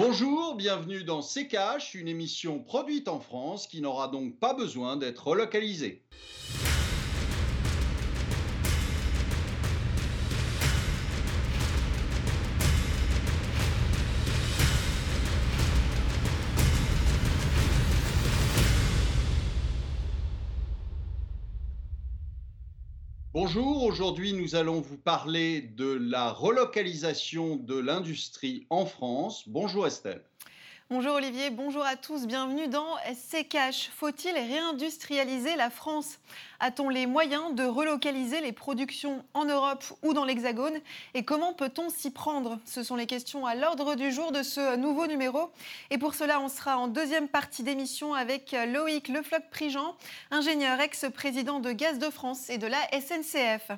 Bonjour, bienvenue dans CKH, une émission produite en France qui n'aura donc pas besoin d'être relocalisée. Bonjour, aujourd'hui nous allons vous parler de la relocalisation de l'industrie en France. Bonjour Estelle. Bonjour Olivier, bonjour à tous, bienvenue dans SCCash. Faut-il réindustrialiser la France? A-t-on les moyens de relocaliser les productions en Europe ou dans l'Hexagone Et comment peut-on s'y prendre? Ce sont les questions à l'ordre du jour de ce nouveau numéro. Et pour cela, on sera en deuxième partie d'émission avec Loïc Lefloc-Prigent, ingénieur ex-président de Gaz de France et de la SNCF.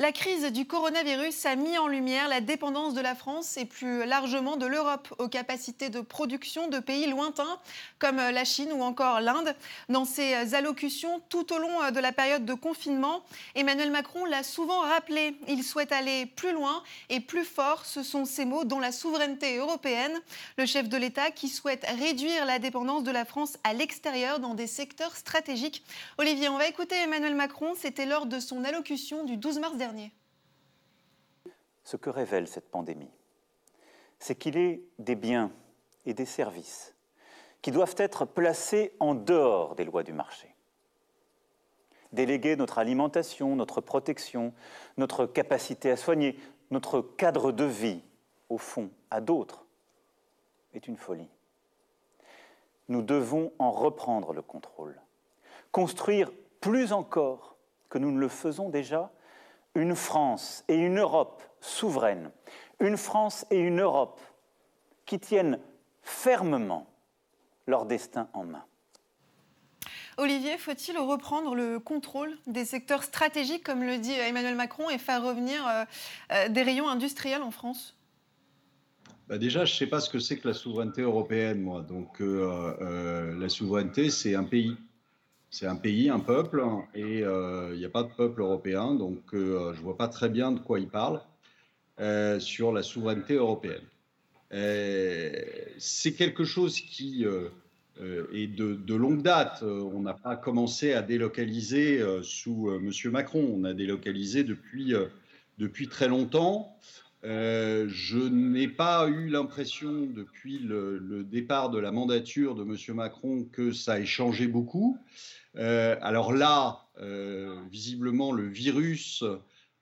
La crise du coronavirus a mis en lumière la dépendance de la France et plus largement de l'Europe aux capacités de production de pays lointains comme la Chine ou encore l'Inde. Dans ses allocutions tout au long de la période de confinement, Emmanuel Macron l'a souvent rappelé. Il souhaite aller plus loin et plus fort. Ce sont ces mots dont la souveraineté européenne. Le chef de l'État qui souhaite réduire la dépendance de la France à l'extérieur dans des secteurs stratégiques. Olivier, on va écouter Emmanuel Macron. C'était lors de son allocution du 12 mars dernier. Ce que révèle cette pandémie, c'est qu'il est des biens et des services qui doivent être placés en dehors des lois du marché. Déléguer notre alimentation, notre protection, notre capacité à soigner, notre cadre de vie, au fond, à d'autres, est une folie. Nous devons en reprendre le contrôle, construire plus encore que nous ne le faisons déjà une France et une Europe souveraines, une France et une Europe qui tiennent fermement leur destin en main. Olivier, faut-il reprendre le contrôle des secteurs stratégiques, comme le dit Emmanuel Macron, et faire revenir euh, euh, des rayons industriels en France? Bah déjà, je ne sais pas ce que c'est que la souveraineté européenne, moi. Donc, euh, la souveraineté, c'est un pays. C'est un pays, un peuple, et il n'y a pas de peuple européen, donc je ne vois pas très bien de quoi il parle sur la souveraineté européenne. c'est quelque chose qui est de, longue date. On n'a pas commencé à délocaliser sous M. Macron, on a délocalisé depuis, depuis très longtemps. je n'ai pas eu l'impression depuis le, départ de la mandature de M. Macron que ça ait changé beaucoup. Euh, alors là, euh, visiblement, le virus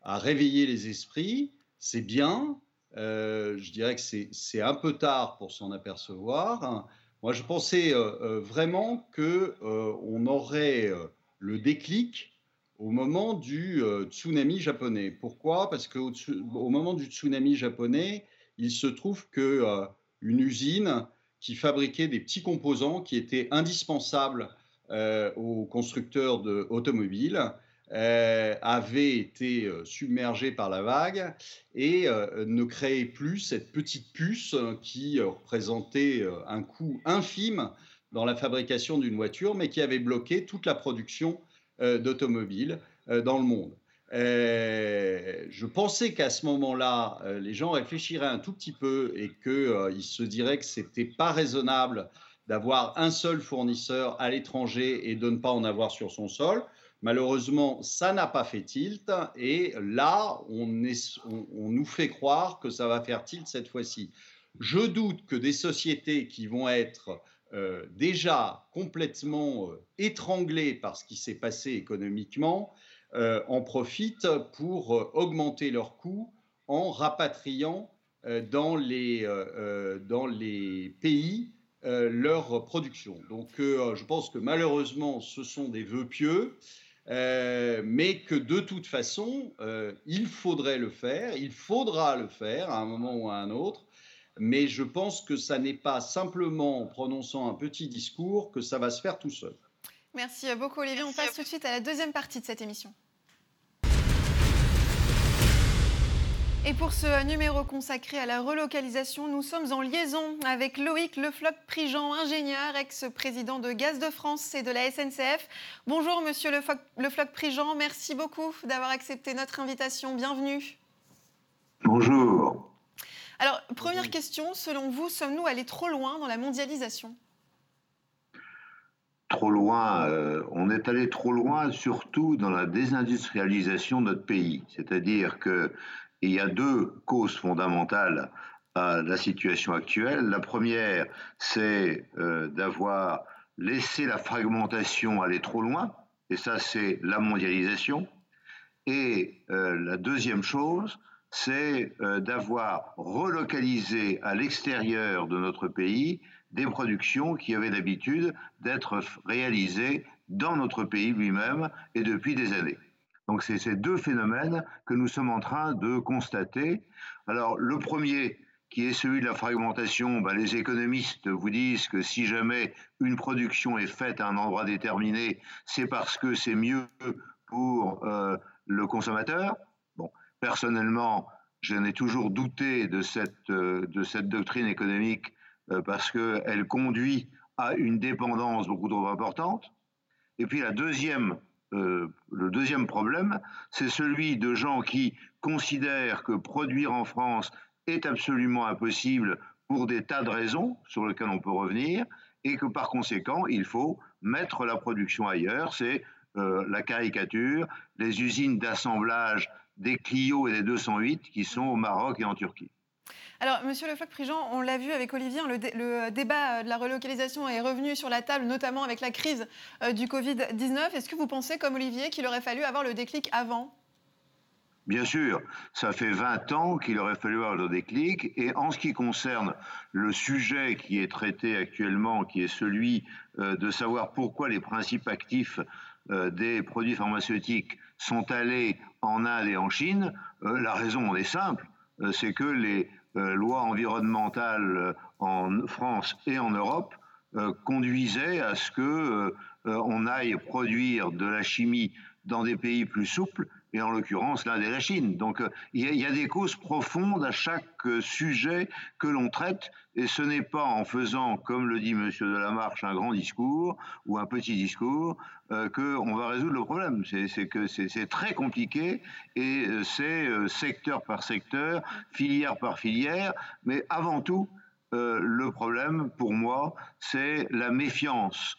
a réveillé les esprits. C'est bien. Euh, je dirais que c'est un peu tard pour s'en apercevoir. Moi, je pensais vraiment qu'on aurait le déclic au moment du tsunami japonais. Pourquoi? Parce qu'au au moment du tsunami japonais, il se trouve qu'une usine qui fabriquait des petits composants qui étaient indispensables euh, aux constructeurs automobiles euh, avait été euh, submergé par la vague et ne créait plus cette petite puce qui représentait un coût infime dans la fabrication d'une voiture, mais qui avait bloqué toute la production d'automobiles dans le monde. je pensais qu'à ce moment-là, les gens réfléchiraient un tout petit peu et qu'ils se diraient que c'était pas raisonnable d'avoir un seul fournisseur à l'étranger et de ne pas en avoir sur son sol. Malheureusement, ça n'a pas fait tilt et là, on, nous fait croire que ça va faire tilt cette fois-ci. Je doute que des sociétés qui vont être euh, déjà complètement euh, étranglées par ce qui s'est passé économiquement euh, en profitent pour augmenter leurs coûts en rapatriant dans les, dans les pays leur production. Donc je pense que malheureusement, ce sont des vœux pieux, euh, mais que de toute façon, il faudrait le faire, il faudra le faire à un moment ou à un autre. Mais je pense que ça n'est pas simplement en prononçant un petit discours que ça va se faire tout seul. Merci beaucoup Olivier. On passe tout de suite à la deuxième partie de cette émission. Et pour ce numéro consacré à la relocalisation, nous sommes en liaison avec Loïc Lefloc-Prigent, ingénieur, ex-président de Gaz de France et de la SNCF. Bonjour Monsieur Lefloc-Prigent, merci beaucoup d'avoir accepté notre invitation. Bienvenue. Bonjour. Alors, première question, selon vous, sommes-nous allés trop loin dans la mondialisation? Trop loin, euh, on est allé trop loin, surtout dans la désindustrialisation de notre pays. C'est-à-dire qu'il y a deux causes fondamentales à la situation actuelle. La première, c'est euh, d'avoir laissé la fragmentation aller trop loin, et ça, c'est la mondialisation. Et euh, la deuxième chose, c'est euh, d'avoir relocalisé à l'extérieur de notre pays des productions qui avaient l'habitude d'être réalisées dans notre pays lui-même et depuis des années. Donc c'est ces deux phénomènes que nous sommes en train de constater. Alors le premier, qui est celui de la fragmentation, ben, les économistes vous disent que si jamais une production est faite à un endroit déterminé, c'est parce que c'est mieux pour euh, le consommateur. Bon, personnellement, j'en ai toujours douté de cette, euh, de cette doctrine économique euh, parce qu'elle conduit à une dépendance beaucoup trop importante. Et puis la deuxième, euh, le deuxième problème, c'est celui de gens qui considèrent que produire en France est absolument impossible pour des tas de raisons sur lesquelles on peut revenir, et que par conséquent, il faut mettre la production ailleurs. C'est euh, la caricature, les usines d'assemblage des Clio et des 208 qui sont au Maroc et en Turquie. Alors, Monsieur Le Floch-Prigent, on l'a vu avec Olivier, hein, le, débat de la relocalisation est revenu sur la table, notamment avec la crise euh, du Covid-19. Est-ce que vous pensez, comme Olivier, qu'il aurait fallu avoir le déclic avant? Bien sûr, ça fait 20 ans qu'il aurait fallu avoir le déclic. Et en ce qui concerne le sujet qui est traité actuellement, qui est celui euh, de savoir pourquoi les principes actifs euh, des produits pharmaceutiques sont allés en Inde et en Chine, euh, la raison est simple, euh, c'est que les lois environnementales en France et en Europe conduisaient à ce que on aille produire de la chimie dans des pays plus souples et en l'occurrence l'Inde et la Chine. Donc euh, il y, a des causes profondes à chaque euh, sujet que l'on traite, et ce n'est pas en faisant, comme le dit M. Delamarche, un grand discours ou un petit discours euh, qu'on va résoudre le problème. C'est très compliqué et c'est secteur par secteur, filière par filière, mais avant tout, le problème pour moi, c'est la méfiance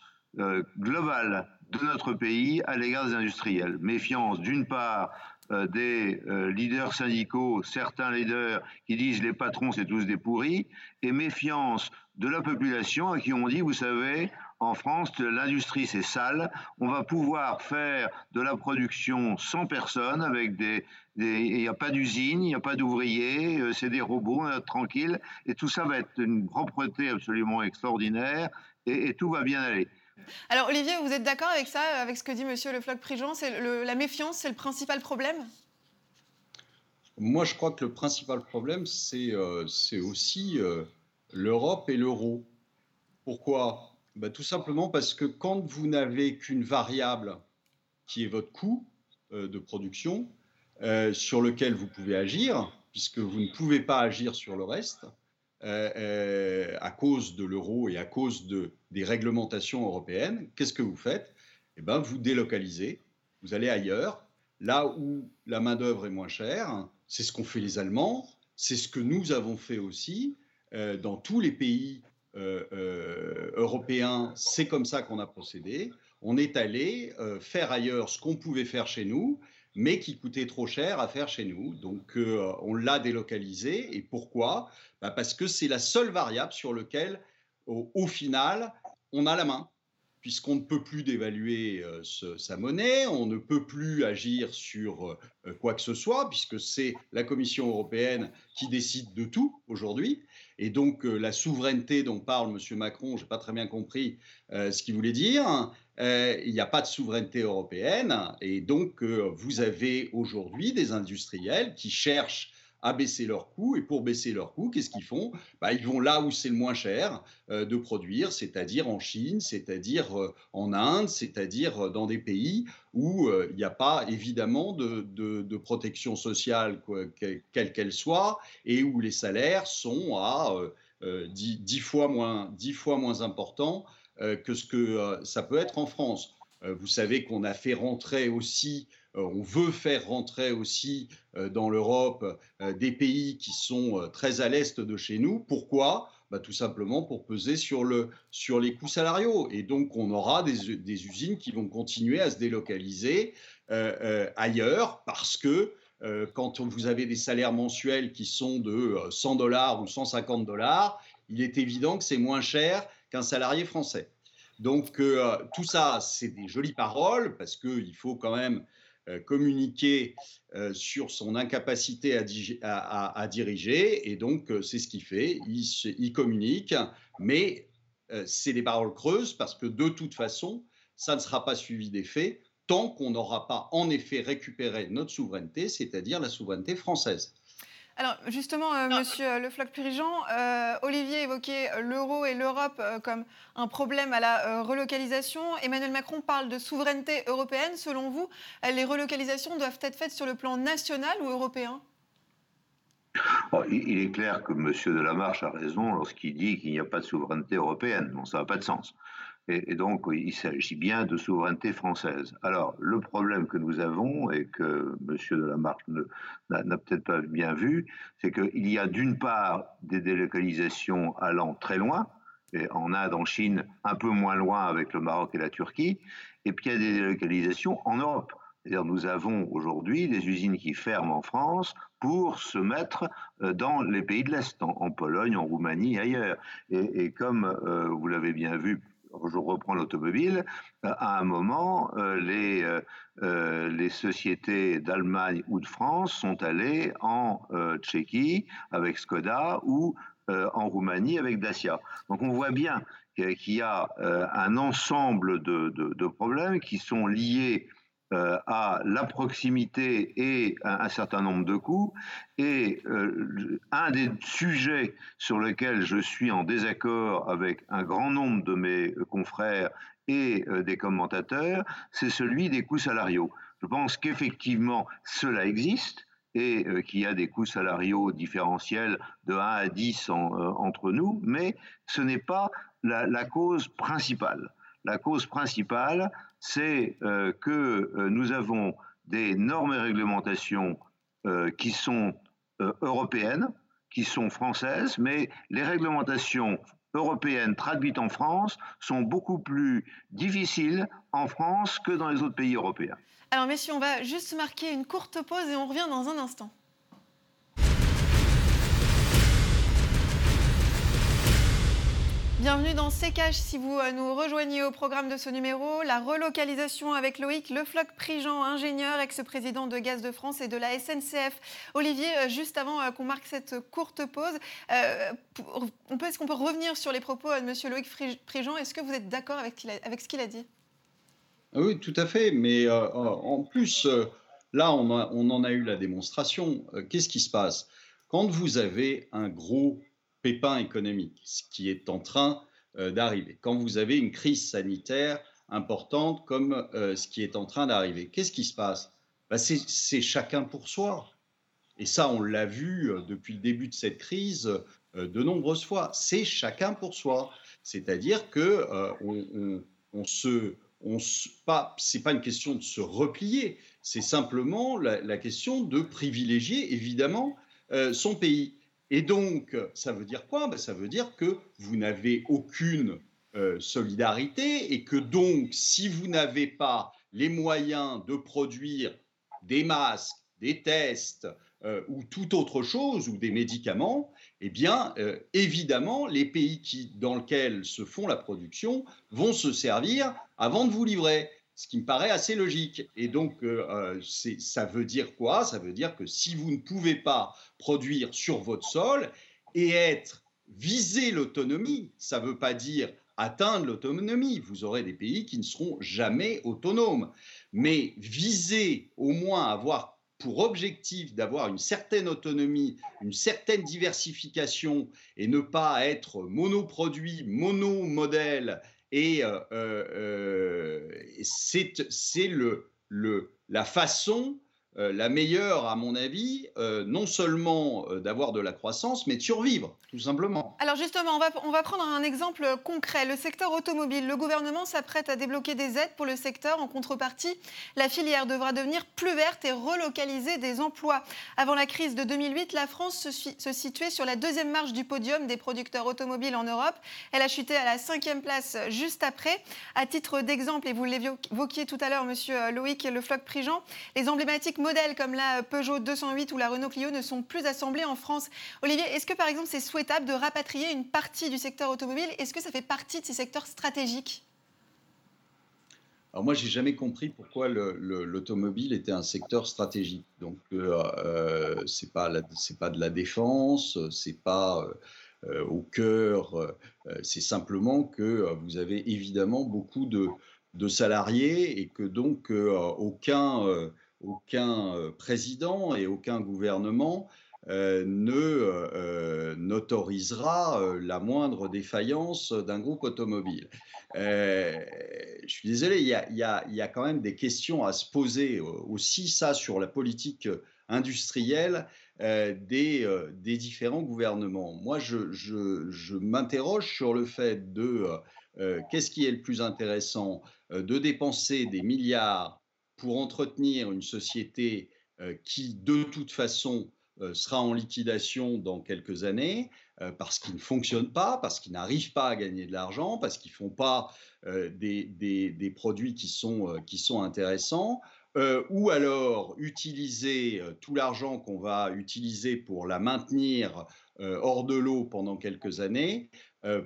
globale de notre pays à l'égard des industriels. Méfiance d'une part euh, des euh, leaders syndicaux, certains leaders qui disent les patrons c'est tous des pourris, et méfiance de la population à qui on dit, vous savez, en France, l'industrie c'est sale, on va pouvoir faire de la production sans personne, avec des... Il n'y a pas d'usine, il n'y a pas d'ouvriers, euh, c'est des robots, on est tranquille, et tout ça va être une propreté absolument extraordinaire, et tout va bien aller. Alors Olivier, vous êtes d'accord avec ça, avec ce que dit Monsieur Le Floch-Prigent la méfiance, c'est le principal problème? Moi, je crois que le principal problème, c'est euh, aussi euh, l'Europe et l'euro. Pourquoi? Bah, Tout simplement parce que quand vous n'avez qu'une variable qui est votre coût euh, de production, sur lequel vous pouvez agir, puisque vous ne pouvez pas agir sur le reste, euh, euh, à cause de l'euro et à cause de, des réglementations européennes, qu'est-ce que vous faites? Eh bien, vous délocalisez, vous allez ailleurs, là où la main-d'œuvre est moins chère. C'est ce qu'ont fait les Allemands, c'est ce que nous avons fait aussi euh, dans tous les pays européens. C'est comme ça qu'on a procédé. On est allé faire ailleurs ce qu'on pouvait faire chez nous mais qui coûtait trop cher à faire chez nous. Donc euh, on l'a délocalisé. Et pourquoi? Bah, Parce que c'est la seule variable sur laquelle, au, final, on a la main. Puisqu'on ne peut plus dévaluer euh, sa monnaie, on ne peut plus agir sur euh, quoi que ce soit, puisque c'est la Commission européenne qui décide de tout aujourd'hui. Et donc la souveraineté dont parle M. Macron, je n'ai pas très bien compris ce qu'il voulait dire. Euh, il n'y a pas de souveraineté européenne et donc euh, vous avez aujourd'hui des industriels qui cherchent à baisser leurs coûts. Et pour baisser leurs coûts, qu'est-ce qu'ils font? Bah, Ils vont là où c'est le moins cher euh, de produire, c'est-à-dire en Chine, c'est-à-dire en Inde, c'est-à-dire dans des pays où il n'y a pas évidemment de, protection sociale, quelle qu'elle soit, et où les salaires sont à 10, fois moins, 10 fois moins importants que ce que euh, ça peut être en France. Euh, vous savez qu'on a fait rentrer aussi on veut faire rentrer aussi dans l'Europe des pays qui sont très à l'est de chez nous. Pourquoi? Bah, Tout simplement pour peser sur, le, sur les coûts salariaux. Et donc, on aura des usines qui vont continuer à se délocaliser ailleurs parce que quand vous avez des salaires mensuels qui sont de 100 dollars ou 150 dollars, il est évident que c'est moins cher qu'un salarié français. Donc euh, tout ça, c'est des jolies paroles parce qu'il faut quand même euh, communiquer euh, sur son incapacité à, diriger. Et donc c'est ce qu'il fait. Il, communique, mais c'est des paroles creuses parce que de toute façon, ça ne sera pas suivi des faits tant qu'on n'aura pas en effet récupéré notre souveraineté, c'est-à-dire la souveraineté française. Alors justement, euh, Monsieur euh, Le Floch-Purigeant, euh, Olivier évoquait l'euro et l'Europe comme un problème à la relocalisation. Emmanuel Macron parle de souveraineté européenne. Selon vous, les relocalisations doivent être faites sur le plan national ou européen? Oh, il est clair que M. Delamarche a raison lorsqu'il dit qu'il n'y a pas de souveraineté européenne. Bon, ça n'a pas de sens. Et, donc, il s'agit bien de souveraineté française. Alors, le problème que nous avons, et que M. Delamarche n'a peut-être pas bien vu, c'est qu'il y a d'une part des délocalisations allant très loin, et en Inde, en Chine, un peu moins loin avec le Maroc et la Turquie, et puis il y a des délocalisations en Europe. C'est-à-dire nous avons aujourd'hui des usines qui ferment en France pour se mettre euh, dans les pays de l'Est, en, Pologne, en Roumanie, ailleurs. Et, comme euh, vous l'avez bien vu je reprends l'automobile, euh, à un moment, euh, les, euh, les sociétés d'Allemagne ou de France sont allées en Tchéquie avec Skoda ou en Roumanie avec Dacia. Donc on voit bien qu'il y a un ensemble de, problèmes qui sont liés euh, à la proximité et un, certain nombre de coûts. Et euh, un des sujets sur lesquels je suis en désaccord avec un grand nombre de mes confrères et euh, des commentateurs, c'est celui des coûts salariaux. Je pense qu'effectivement, cela existe et qu'il y a des coûts salariaux différentiels de 1 à 10 entre nous, mais ce n'est pas la, cause principale. La cause principale, c'est euh, que euh, nous avons des normes et réglementations euh, qui sont européennes, qui sont françaises, mais les réglementations européennes traduites en France sont beaucoup plus difficiles en France que dans les autres pays européens. Alors messieurs, on va juste marquer une courte pause et on revient dans un instant. Bienvenue dans CKH. Si vous euh, nous rejoignez au programme de ce numéro, la relocalisation avec Loïc Lefloc-Prigent, ingénieur, ex-président de Gaz de France et de la SNCF. Olivier, euh, juste avant euh, qu'on marque cette courte pause, est-ce qu'on peut revenir sur les propos de M. Loïc Prigent? Est-ce que vous êtes d'accord avec, ce qu'il a dit? Ah Oui, tout à fait. Mais en plus, là, on, en a eu la démonstration. Qu'est-ce qui se passe? Quand vous avez un gros pépin économique, ce qui est en train euh, d'arriver. Quand vous avez une crise sanitaire importante comme euh, ce qui est en train d'arriver, qu'est-ce qui se passe? Bah, C'est chacun pour soi. Et ça, on l'a vu euh, depuis le début de cette crise de nombreuses fois. C'est chacun pour soi. C'est-à-dire que on, on, se, pas, c'est pas une question de se replier. C'est simplement la, question de privilégier évidemment son pays. Et donc, ça veut dire quoi? Ben, Ça veut dire que vous n'avez aucune euh, solidarité et que donc, si vous n'avez pas les moyens de produire des masques, des tests euh, ou toute autre chose, ou des médicaments, eh bien, euh, évidemment, les pays dans lesquels se font la production vont se servir avant de vous livrer ce qui me paraît assez logique. Et donc, euh, euh, ça veut dire quoi? Ça veut dire que si vous ne pouvez pas produire sur votre sol et être viser l'autonomie, ça ne veut pas dire atteindre l'autonomie. Vous aurez des pays qui ne seront jamais autonomes. Mais viser au moins avoir pour objectif d'avoir une certaine autonomie, une certaine diversification et ne pas être monoproduit, monomodèle et euh, euh, euh, c'est le, le, la façon euh, la meilleure, à mon avis, euh, non seulement euh, d'avoir de la croissance, mais de survivre, tout simplement. Alors justement, on va, on va prendre un exemple concret. Le secteur automobile. Le gouvernement s'apprête à débloquer des aides pour le secteur. En contrepartie, la filière devra devenir plus verte et relocaliser des emplois. Avant la crise de 2008, la France se, situait sur la deuxième marche du podium des producteurs automobiles en Europe. Elle a chuté à la cinquième place juste après. À titre d'exemple, et vous l'évoquiez tout à l'heure, monsieur Loïc Le Floch-Prigent, les emblématiques modèles comme la Peugeot 208 ou la Renault Clio ne sont plus assemblés en France. Olivier, est-ce que par exemple c'est souhaitable de rapatrier une partie du secteur automobile? Est-ce que ça fait partie de ces secteurs stratégiques? Alors moi, j'ai jamais compris pourquoi l'automobile était un secteur stratégique. Donc, euh, euh c'est pas c'est pas de la défense, c'est pas euh, au cœur. Euh, c'est simplement que vous avez évidemment beaucoup de, de salariés et que donc aucun aucun euh, président et aucun gouvernement euh, euh, n'autorisera la moindre défaillance d'un groupe automobile. je suis désolé, il y, a, il, y a, il y, a, quand même des questions à se poser aussi, ça, sur la politique industrielle des, des, différents gouvernements. Moi, je, je, je m'interroge sur le fait de qu'est-ce qui est le plus intéressant de dépenser des milliards pour entretenir une société euh, qui, de toute façon, euh, sera en liquidation dans quelques années, euh, parce qu'ils ne fonctionnent pas, parce qu'ils n'arrivent pas à gagner de l'argent, parce qu'ils ne font pas des, produits qui sont, qui sont intéressants, ou alors utiliser tout l'argent qu'on va utiliser pour la maintenir hors de l'eau pendant quelques années,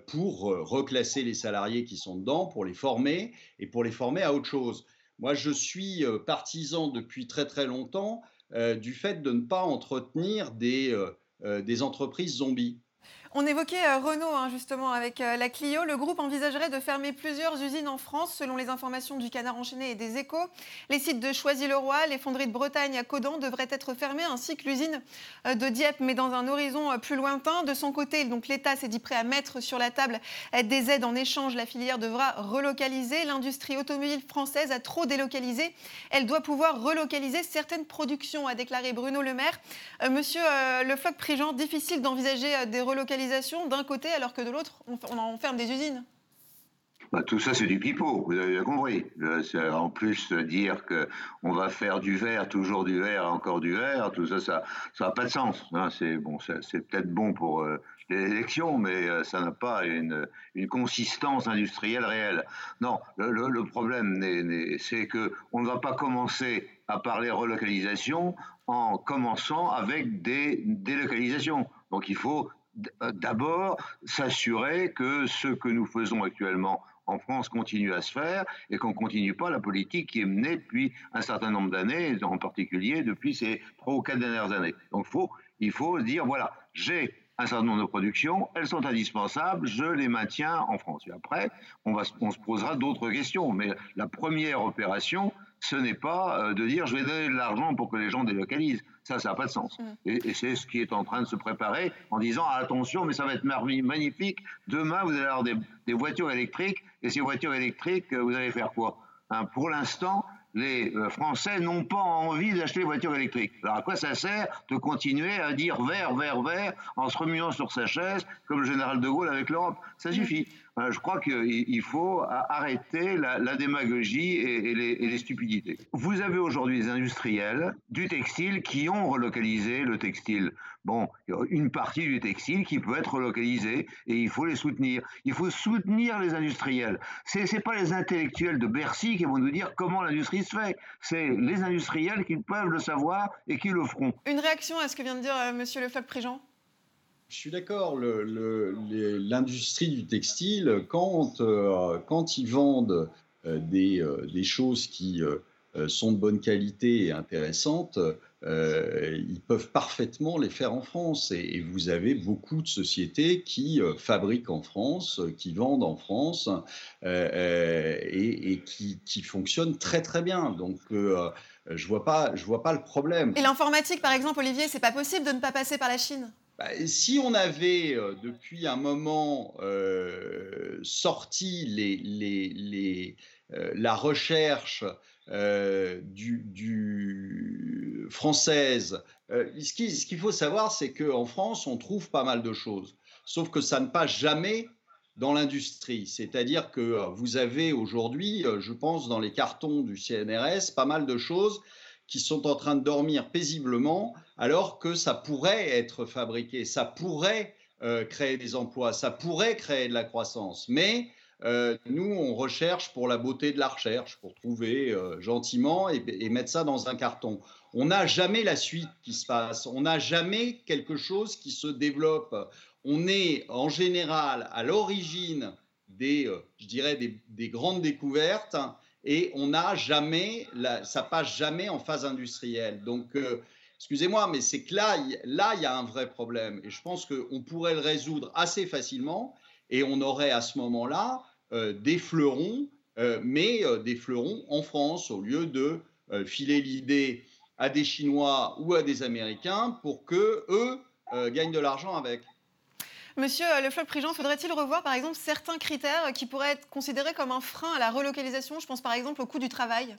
pour reclasser les salariés qui sont dedans, pour les former et pour les former à autre chose. Moi, je suis euh, partisan depuis très très longtemps euh, du fait de ne pas entretenir des, euh, des entreprises zombies. On évoquait euh, Renault hein, justement avec euh, la Clio. Le groupe envisagerait de fermer plusieurs usines en France selon les informations du Canard enchaîné et des échos. Les sites de Choisy-le-Roi, les fonderies de Bretagne à Codan devraient être fermés ainsi que l'usine euh, de Dieppe mais dans un horizon plus lointain. De son côté, l'État s'est dit prêt à mettre sur la table des aides en échange. La filière devra relocaliser. L'industrie automobile française a trop délocalisé. Elle doit pouvoir relocaliser certaines productions, a déclaré Bruno Le Maire. Monsieur Le Floch-Prigent, difficile d'envisager des relocalisations d'un côté, alors que de l'autre, on, enferme des usines bah, tout ça, c'est du pipeau, vous avez compris. En plus, dire qu'on va faire du verre, toujours du verre, encore du verre, tout ça, ça n'a pas de sens. Hein. C'est bon, peut-être bon pour euh, les élections, mais euh, ça n'a pas une, consistance industrielle réelle. Non, le, le problème, c'est qu'on ne va pas commencer à parler relocalisation en commençant avec des délocalisations. Donc il faut euh, d'abord s'assurer que ce que nous faisons actuellement en France continue à se faire et qu'on ne continue pas la politique qui est menée depuis un certain nombre d'années, en particulier depuis ces trois ou quatre dernières années. Donc faut, il faut dire, voilà, j'ai un certain nombre de productions, elles sont indispensables, je les maintiens en France. Et après, on, va, on se posera d'autres questions. Mais la première opération, ce n'est pas euh, de dire je vais donner de l'argent pour que les gens délocalisent. Ça, ça n'a pas de sens. Et, c'est ce qui est en train de se préparer en disant attention, mais ça va être magnifique. Demain, vous allez avoir des, voitures électriques. Et ces voitures électriques, euh, vous allez faire quoi? Hein, Pour l'instant, les euh, Français n'ont pas envie d'acheter des voitures électriques. Alors à quoi ça sert de continuer à dire vert, vert, vert en se remuant sur sa chaise comme le général de Gaulle avec l'Europe? Ça suffit. Je crois qu'il faut arrêter la, démagogie et, les, stupidités. Vous avez aujourd'hui des industriels du textile qui ont relocalisé le textile. Bon, une partie du textile qui peut être relocalisée et il faut les soutenir. Il faut soutenir les industriels. Ce n'est pas les intellectuels de Bercy qui vont nous dire comment l'industrie se fait. C'est les industriels qui peuvent le savoir et qui le feront. Une réaction à ce que vient de dire. Euh, Monsieur Le Floch-Prigent je suis d'accord. L'industrie du textile, quand, euh, ils vendent euh, des, euh, des, choses qui sont de bonne qualité et intéressantes, ils peuvent parfaitement les faire en France. Et, vous avez beaucoup de sociétés qui fabriquent en France, qui vendent en France et, qui, fonctionnent très très bien. Donc je vois pas, je vois pas le problème. Et l'informatique, par exemple, Olivier, c'est pas possible de ne pas passer par la Chine bah, si on avait depuis un moment sorti les, les, la recherche française, ce qu'il faut savoir, c'est qu'en France, on trouve pas mal de choses, sauf que ça ne passe jamais dans l'industrie. C'est-à-dire que euh, vous avez aujourd'hui, euh, je pense, dans les cartons du CNRS, pas mal de choses qui sont en train de dormir paisiblement alors que ça pourrait être fabriqué, ça pourrait euh, créer des emplois, ça pourrait créer de la croissance. Mais nous, on recherche pour la beauté de la recherche, pour trouver gentiment et, et, mettre ça dans un carton. On n'a jamais la suite qui se passe, on n'a jamais quelque chose qui se développe on est en général à l'origine des, euh, je dirais, des, grandes découvertes et on n'a jamais, ça passe jamais en phase industrielle. Donc, euh, excusez-moi, mais c'est que là, là, il y a un vrai problème et je pense qu'on pourrait le résoudre assez facilement et on aurait à ce moment-là euh, des fleurons, mais des fleurons en France au lieu de filer l'idée à des Chinois ou à des Américains pour que eux gagnent de l'argent avec. Monsieur Le Floch-Prigent, faudrait-il revoir par exemple certains critères qui pourraient être considérés comme un frein à la relocalisation Je pense par exemple au coût du travail?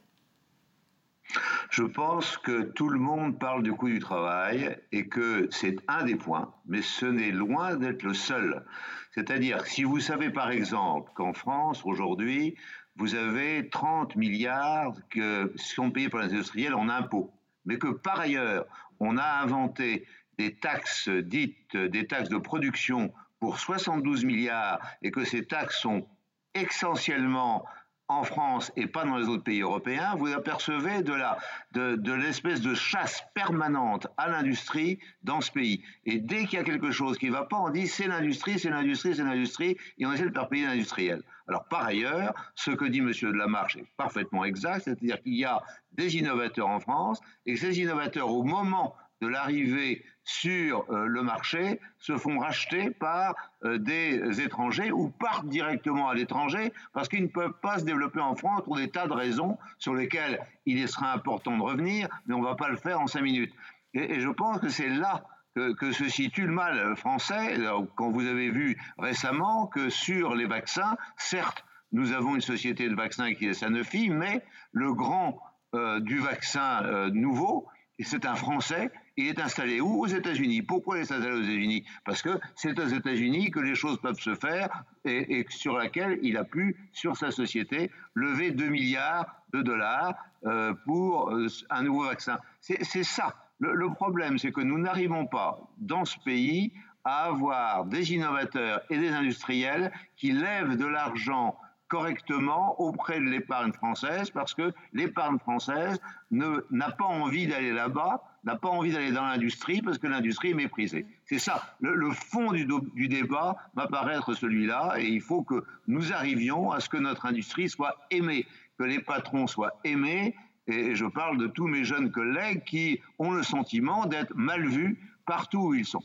Je pense que tout le monde parle du coût du travail et que c'est un des points, mais ce n'est loin d'être le seul. C'est-à-dire, si vous savez par exemple qu'en France, aujourd'hui, vous avez 30 milliards qui sont payés par les industriels en impôts, mais que par ailleurs, on a inventé des taxes dites des taxes de production pour 72 milliards et que ces taxes sont essentiellement en France et pas dans les autres pays européens, vous apercevez de la de, l'espèce de chasse permanente à l'industrie dans ce pays. Et dès qu'il y a quelque chose qui ne va pas, on dit c'est l'industrie, c'est l'industrie, c'est l'industrie, et on essaie de faire payer l'industriel. Alors par ailleurs, ce que dit M. Delamarche est parfaitement exact, c'est-à-dire qu'il y a des innovateurs en France, et ces innovateurs, au moment de l'arrivée sur euh, le marché se font racheter par euh, des étrangers ou partent directement à l'étranger parce qu'ils ne peuvent pas se développer en France pour des tas de raisons sur lesquelles il sera important de revenir, mais on ne va pas le faire en cinq minutes. Et, je pense que c'est là que, se situe le mal français, quand vous avez vu récemment que sur les vaccins, certes, nous avons une société de vaccins qui est Sanofi, mais le grand euh, du vaccin nouveau, c'est un Français, il est installé où? Aux États-Unis. Pourquoi il est installé aux États-Unis? Parce que c'est aux États-Unis que les choses peuvent se faire et, sur laquelle il a pu, sur sa société, lever 2 milliards de dollars euh, pour euh, un nouveau vaccin. C'est ça. Le, problème, c'est que nous n'arrivons pas dans ce pays à avoir des innovateurs et des industriels qui lèvent de l'argent correctement auprès de l'épargne française parce que l'épargne française n'a pas envie d'aller là-bas n'a pas envie d'aller dans l'industrie parce que l'industrie est méprisée. C'est ça. Le, fond du, du débat m'apparaît être celui-là et il faut que nous arrivions à ce que notre industrie soit aimée, que les patrons soient aimés. Et je parle de tous mes jeunes collègues qui ont le sentiment d'être mal vus partout où ils sont.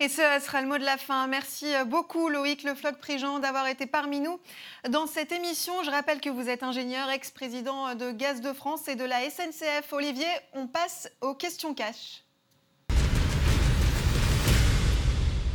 Et ce sera le mot de la fin. Merci beaucoup Loïc Le Floch-Prigent d'avoir été parmi nous dans cette émission. Je rappelle que vous êtes ingénieur, ex-président de Gaz de France et de la SNCF. Olivier, on passe aux questions cash.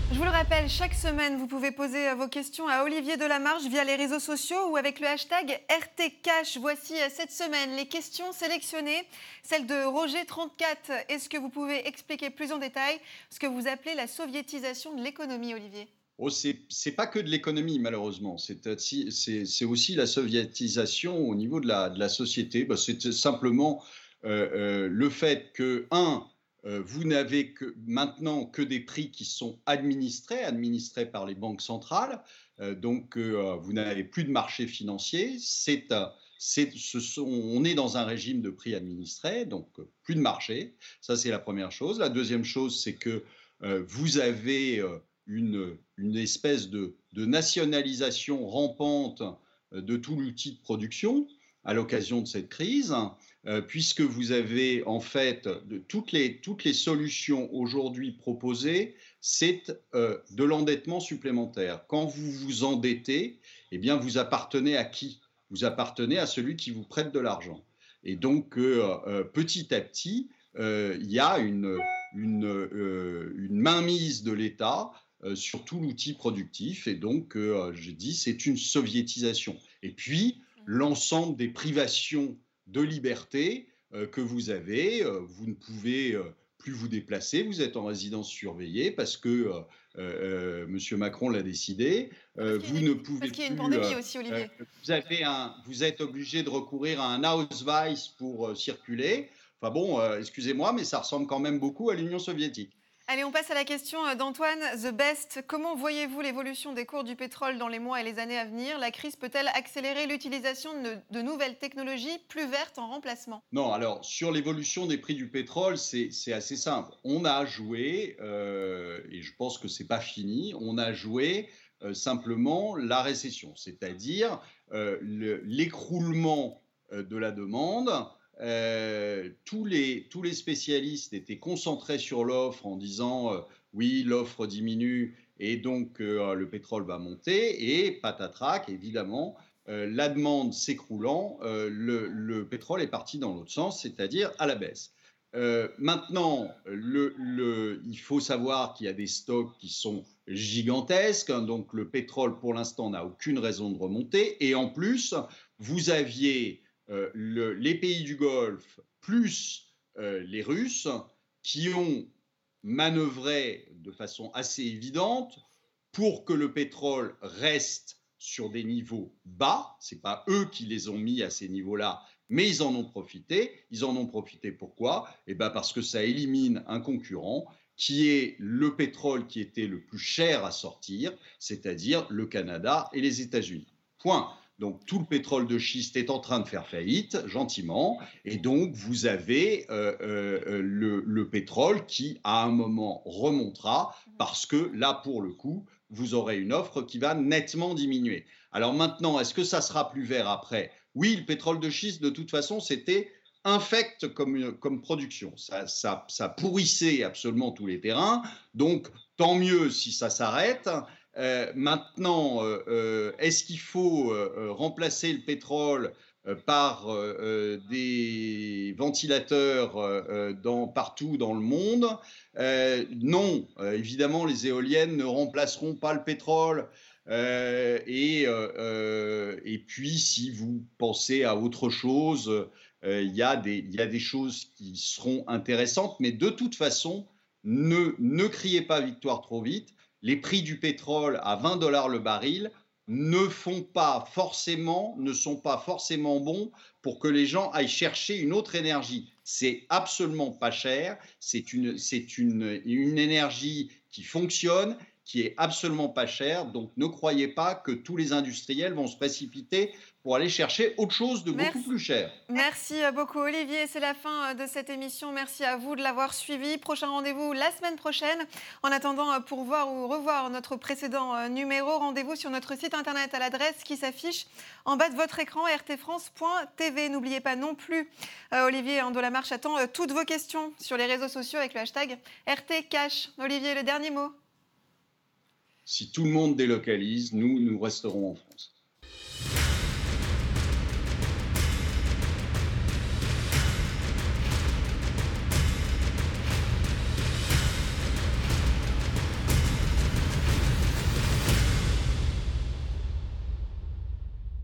Je vous le rappelle, chaque semaine, vous pouvez poser vos questions à Olivier Delamarche via les réseaux sociaux ou avec le hashtag RTCash. Voici cette semaine les questions sélectionnées. Celle de Roger34. Est-ce que vous pouvez expliquer plus en détail ce que vous appelez la soviétisation de l'économie, Olivier? Oh, c'est pas que de l'économie, malheureusement. C'est aussi la soviétisation au niveau de la, société. Bah, c'est simplement euh, euh, le fait que, un, euh, vous n'avez maintenant que des prix qui sont administrés, administrés par les banques centrales. Euh, donc, euh, vous n'avez plus de marché financier. C'est, on est dans un régime de prix administrés, donc plus de marché. Ça, c'est la première chose. La deuxième chose, c'est que vous avez une, espèce de, nationalisation rampante de tout l'outil de production à l'occasion de cette crise. Euh, puisque vous avez en fait toutes, les, toutes les solutions aujourd'hui proposées, c'est euh, de l'endettement supplémentaire. Quand vous vous endettez, eh bien vous appartenez à qui? Vous appartenez à celui qui vous prête de l'argent. Et donc euh, petit à petit, il y a une, une, une mainmise de l'État sur tout l'outil productif. Et donc, j'ai dit, c'est une soviétisation. Et puis, l'ensemble des privations de liberté que vous avez, vous ne pouvez plus vous déplacer, vous êtes en résidence surveillée parce que euh, Monsieur Macron l'a décidé. vous ne pouvez parce qu'il y a une pandémie aussi, Olivier. vous, avez un, vous êtes obligé de recourir à un Ausweis pour circuler. Enfin bon, excusez-moi, mais ça ressemble quand même beaucoup à l'Union soviétique. Allez, on passe à la question euh, d'Antoine The Best. Comment voyez-vous l'évolution des cours du pétrole dans les mois et les années à venir? La crise peut-elle accélérer l'utilisation de, nouvelles technologies plus vertes en remplacement? Non, alors sur l'évolution des prix du pétrole, c'est assez simple. On a joué, euh, et je pense que c'est pas fini, on a joué euh, simplement la récession, c'est-à-dire l'écroulement de la demande euh, tous, les, tous les spécialistes étaient concentrés sur l'offre en disant euh, oui, l'offre diminue et donc euh, le pétrole va monter. Et patatrac, évidemment, la demande s'écroulant, le, le, pétrole est parti dans l'autre sens, c'est-à-dire à la baisse. maintenant, le, le, il faut savoir qu'il y a des stocks qui sont gigantesques, hein, donc le pétrole pour l'instant n'a aucune raison de remonter. Et en plus, vous aviez euh, les pays du Golfe plus euh, les Russes qui ont manœuvré de façon assez évidente pour que le pétrole reste sur des niveaux bas. Ce n'est pas eux qui les ont mis à ces niveaux-là, mais ils en ont profité. Ils en ont profité pourquoi? Eh ben parce que ça élimine un concurrent qui est le pétrole qui était le plus cher à sortir, c'est-à-dire le Canada et les États-Unis. Point. Donc tout le pétrole de schiste est en train de faire faillite, gentiment, et donc vous avez euh, euh, le, pétrole qui, à un moment, remontera, parce que là, pour le coup, vous aurez une offre qui va nettement diminuer. Alors maintenant, est-ce que ça sera plus vert après? Oui, le pétrole de schiste, de toute façon, c'était infect comme, production. Ça pourrissait absolument tous les terrains, donc tant mieux si ça s'arrête. Euh, maintenant, euh, euh, est-ce qu'il faut remplacer le pétrole par des ventilateurs partout dans le monde? Non, évidemment, les éoliennes ne remplaceront pas le pétrole. Et, puis, si vous pensez à autre chose, il y, a des choses qui seront intéressantes, mais de toute façon, ne criez pas victoire trop vite les prix du pétrole à 20 dollars le baril ne font pas forcément, ne sont pas forcément bons pour que les gens aillent chercher une autre énergie. C'est absolument pas cher, c'est une, une, une énergie qui fonctionne, qui est absolument pas chère. Donc ne croyez pas que tous les industriels vont se précipiter pour aller chercher autre chose de beaucoup plus cher. Merci beaucoup Olivier, c'est la fin de cette émission. Merci à vous de l'avoir suivi. Prochain rendez-vous la semaine prochaine. En attendant, pour voir ou revoir notre précédent numéro, rendez-vous sur notre site internet à l'adresse qui s'affiche en bas de votre écran rtfrance.tv. N'oubliez pas non plus, euh, Olivier Marche attend euh, toutes vos questions sur les réseaux sociaux avec le hashtag RTCash. Olivier, le dernier mot Si tout le monde délocalise, nous, nous resterons en France.